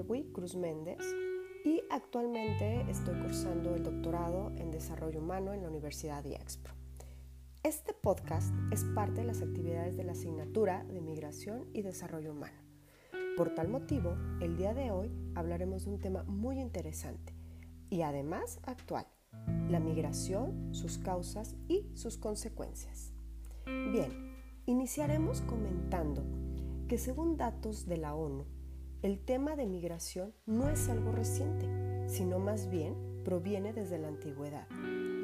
Ewi Cruz Méndez y actualmente estoy cursando el doctorado en Desarrollo Humano en la Universidad de. Este podcast es parte de las actividades de la asignatura de Migración y Desarrollo Humano. Por tal motivo, el día de hoy hablaremos de un tema muy interesante y además actual, la migración, sus causas y sus consecuencias. Bien, iniciaremos comentando que según datos de la ONU, el tema de migración no es algo reciente, sino más bien proviene desde la antigüedad,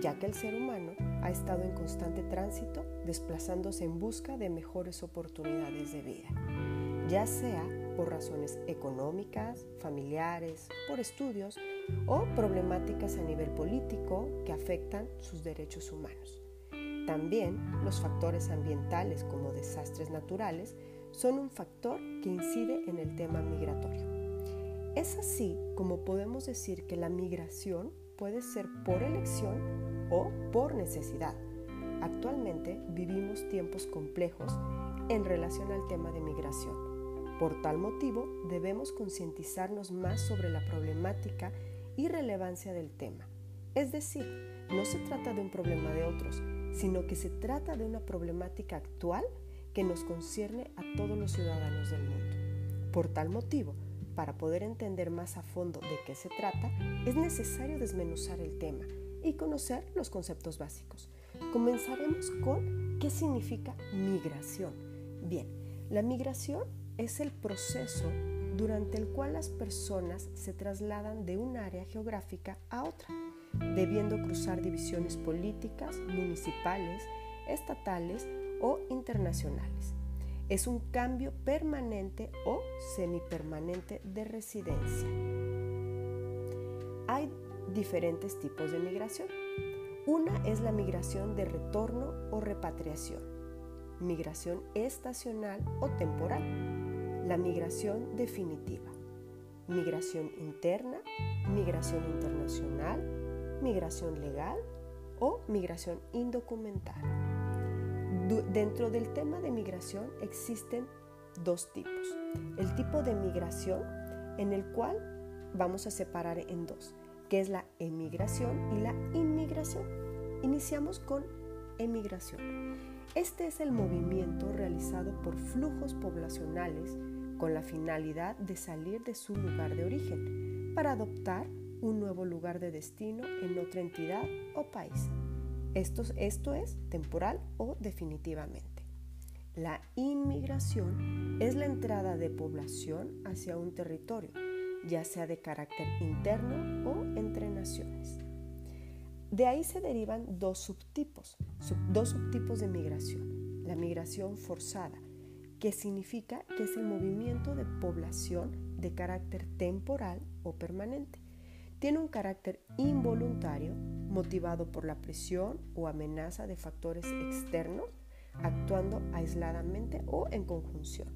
ya que el ser humano ha estado en constante tránsito desplazándose en busca de mejores oportunidades de vida, ya sea por razones económicas, familiares, por estudios o problemáticas a nivel político que afectan sus derechos humanos. También los factores ambientales como desastres naturales son un factor que incide en el tema migratorio. Es así como podemos decir que la migración puede ser por elección o por necesidad. Actualmente vivimos tiempos complejos en relación al tema de migración. Por tal motivo, debemos concientizarnos más sobre la problemática y relevancia del tema. Es decir, no se trata de un problema de otros, sino que se trata de una problemática actual que nos concierne a todos los ciudadanos del mundo. Por tal motivo, para poder entender más a fondo de qué se trata, es necesario desmenuzar el tema y conocer los conceptos básicos. Comenzaremos con qué significa migración. Bien, la migración es el proceso durante el cual las personas se trasladan de un área geográfica a otra, debiendo cruzar divisiones políticas, municipales, estatales o internacionales. Es un cambio permanente o semipermanente de residencia. Hay diferentes tipos de migración. Una es la migración de retorno o repatriación, migración estacional o temporal, la migración definitiva, migración interna, migración internacional, migración legal o migración indocumentada. Dentro del tema de migración existen dos tipos. El tipo de migración en el cual vamos a separar en dos, que es la emigración y la inmigración. Iniciamos con emigración. Este es el movimiento realizado por flujos poblacionales con la finalidad de salir de su lugar de origen para adoptar un nuevo lugar de destino en otra entidad o país. Esto, esto es temporal o definitivamente. La inmigración es la entrada de población hacia un territorio, ya sea de carácter interno o entre naciones. De ahí se derivan dos subtipos, dos subtipos de migración. La migración forzada, que significa que es el movimiento de población de carácter temporal o permanente. Tiene un carácter involuntario motivado por la presión o amenaza de factores externos, actuando aisladamente o en conjunción.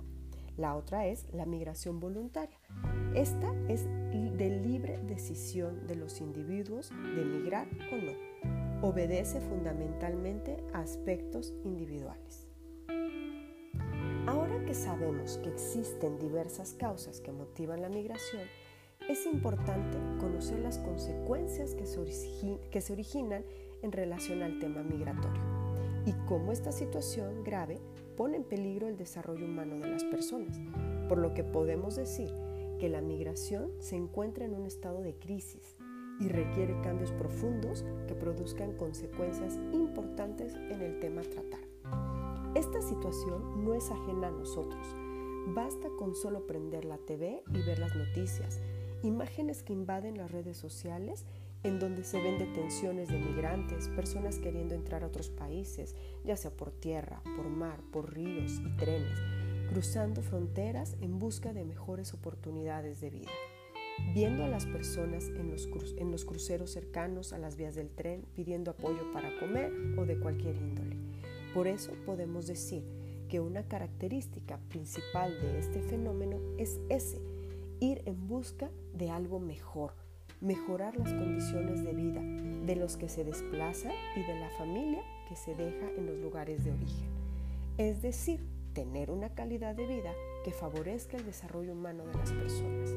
La otra es la migración voluntaria. Esta es de libre decisión de los individuos de migrar o no. Obedece fundamentalmente a aspectos individuales. Ahora que sabemos que existen diversas causas que motivan la migración, es importante conocer las consecuencias que se, originan en relación al tema migratorio y cómo esta situación grave pone en peligro el desarrollo humano de las personas, por lo que podemos decir que la migración se encuentra en un estado de crisis y requiere cambios profundos que produzcan consecuencias importantes en el tema a tratar. Esta situación no es ajena a nosotros. Basta con solo prender la TV y ver las noticias imágenes que invaden las redes sociales en donde se ven detenciones de migrantes, personas queriendo entrar a otros países, ya sea por tierra, por mar, por ríos y trenes, cruzando fronteras en busca de mejores oportunidades de vida. Viendo a las personas en los, cruceros cercanos a las vías del tren pidiendo apoyo para comer o de cualquier índole. Por eso podemos decir que una característica principal de este fenómeno es ese, ir en busca de algo mejor, mejorar las condiciones de vida de los que se desplazan y de la familia que se deja en los lugares de origen. Es decir, tener una calidad de vida que favorezca el desarrollo humano de las personas.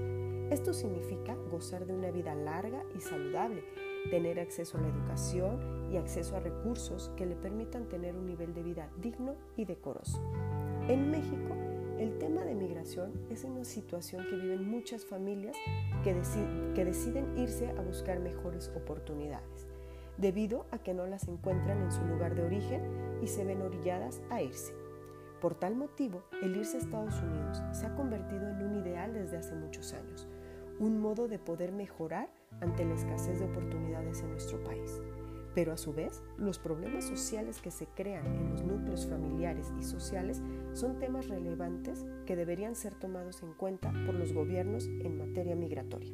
Esto significa gozar de una vida larga y saludable, tener acceso a la educación y acceso a recursos que le permitan tener un nivel de vida digno y decoroso. En México, el tema de migración es una situación que viven muchas familias que, que deciden irse a buscar mejores oportunidades, debido a que no las encuentran en su lugar de origen y se ven orilladas a irse. Por tal motivo, el irse a Estados Unidos se ha convertido en un ideal desde hace muchos años, un modo de poder mejorar ante la escasez de oportunidades en nuestro país. Pero a su vez, los problemas sociales que se crean en los núcleos familiares y sociales son temas relevantes que deberían ser tomados en cuenta por los gobiernos en materia migratoria.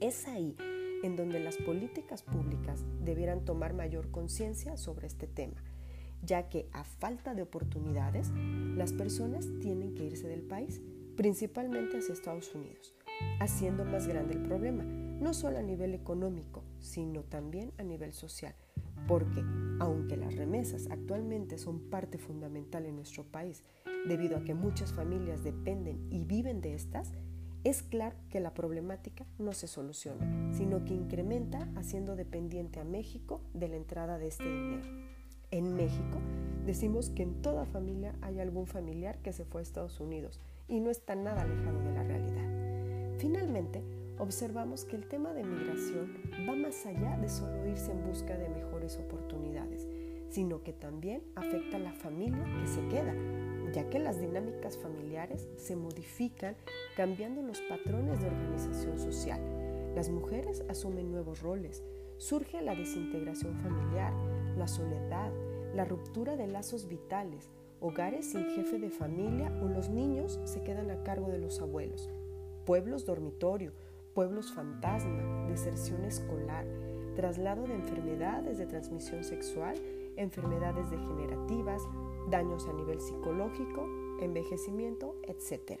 Es ahí en donde las políticas públicas debieran tomar mayor conciencia sobre este tema, ya que a falta de oportunidades, las personas tienen que irse del país, principalmente hacia Estados Unidos, haciendo más grande el problema, no solo a nivel económico, sino también a nivel social. Porque, aunque las remesas actualmente son parte fundamental en nuestro país, debido a que muchas familias dependen y viven de estas, es claro que la problemática no se soluciona, sino que incrementa haciendo dependiente a México de la entrada de este dinero. En México decimos que en toda familia hay algún familiar que se fue a Estados Unidos y no está nada alejado de la realidad. Finalmente, observamos que el tema de migración va más allá de solo irse en busca de mejores oportunidades, sino que también afecta a la familia que se queda, ya que las dinámicas familiares se modifican cambiando los patrones de organización social. Las mujeres asumen nuevos roles, surge la desintegración familiar, la soledad, la ruptura de lazos vitales, hogares sin jefe de familia o los niños se quedan a cargo de los abuelos, pueblos dormitorio, pueblos fantasma, deserción escolar, traslado de enfermedades de transmisión sexual, enfermedades degenerativas, daños a nivel psicológico, envejecimiento, etc.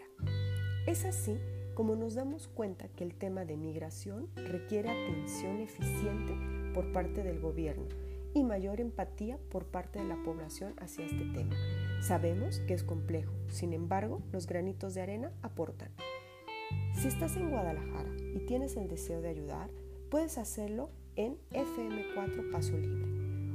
Es así como nos damos cuenta que el tema de migración requiere atención eficiente por parte del gobierno y mayor empatía por parte de la población hacia este tema. Sabemos que es complejo, sin embargo, los granitos de arena aportan. Si estás en Guadalajara y tienes el deseo de ayudar, puedes hacerlo en FM4 Paso Libre,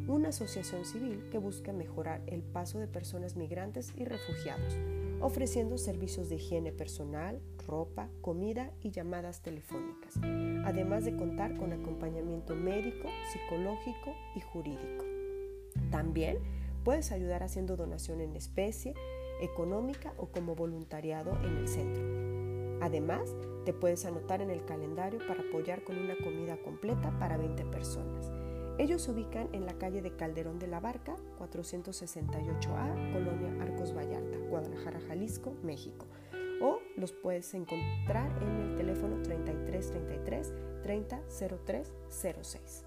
una asociación civil que busca mejorar el paso de personas migrantes y refugiados, ofreciendo servicios de higiene personal, ropa, comida y llamadas telefónicas, además de contar con acompañamiento médico, psicológico y jurídico. También puedes ayudar haciendo donación en especie, económica o como voluntariado en el centro. Además, te puedes anotar en el calendario para apoyar con una comida completa para 20 personas. Ellos se ubican en la calle de Calderón de la Barca, 468A, Colonia Arcos Vallarta, Guadalajara, Jalisco, México. O los puedes encontrar en el teléfono 3333 300306.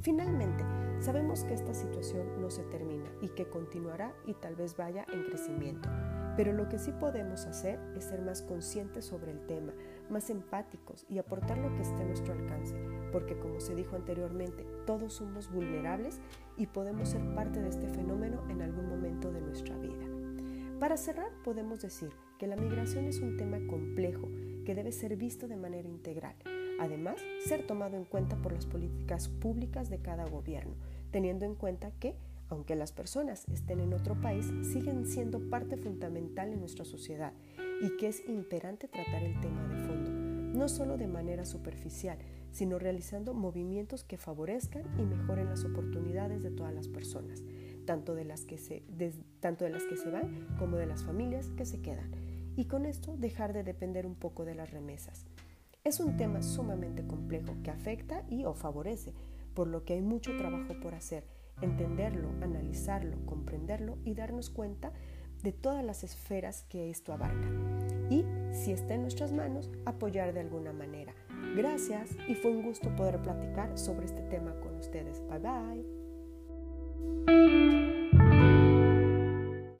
Finalmente, sabemos que esta situación no se termina y que continuará y tal vez vaya en crecimiento. Pero lo que sí podemos hacer es ser más conscientes sobre el tema, más empáticos y aportar lo que esté a nuestro alcance, porque como se dijo anteriormente, todos somos vulnerables y podemos ser parte de este fenómeno en algún momento de nuestra vida. Para cerrar, podemos decir que la migración es un tema complejo que debe ser visto de manera integral. Además, ser tomado en cuenta por las políticas públicas de cada gobierno, teniendo en cuenta que aunque las personas estén en otro país, siguen siendo parte fundamental en nuestra sociedad y que es imperante tratar el tema de fondo, no solo de manera superficial, sino realizando movimientos que favorezcan y mejoren las oportunidades de todas las personas, tanto de las que se, tanto de las que se van como de las familias que se quedan, y con esto dejar de depender un poco de las remesas. Es un tema sumamente complejo que afecta y o favorece, por lo que hay mucho trabajo por hacer entenderlo, analizarlo, comprenderlo y darnos cuenta de todas las esferas que esto abarca. Y, si está en nuestras manos, apoyar de alguna manera. Gracias y fue un gusto poder platicar sobre este tema con ustedes. Bye bye.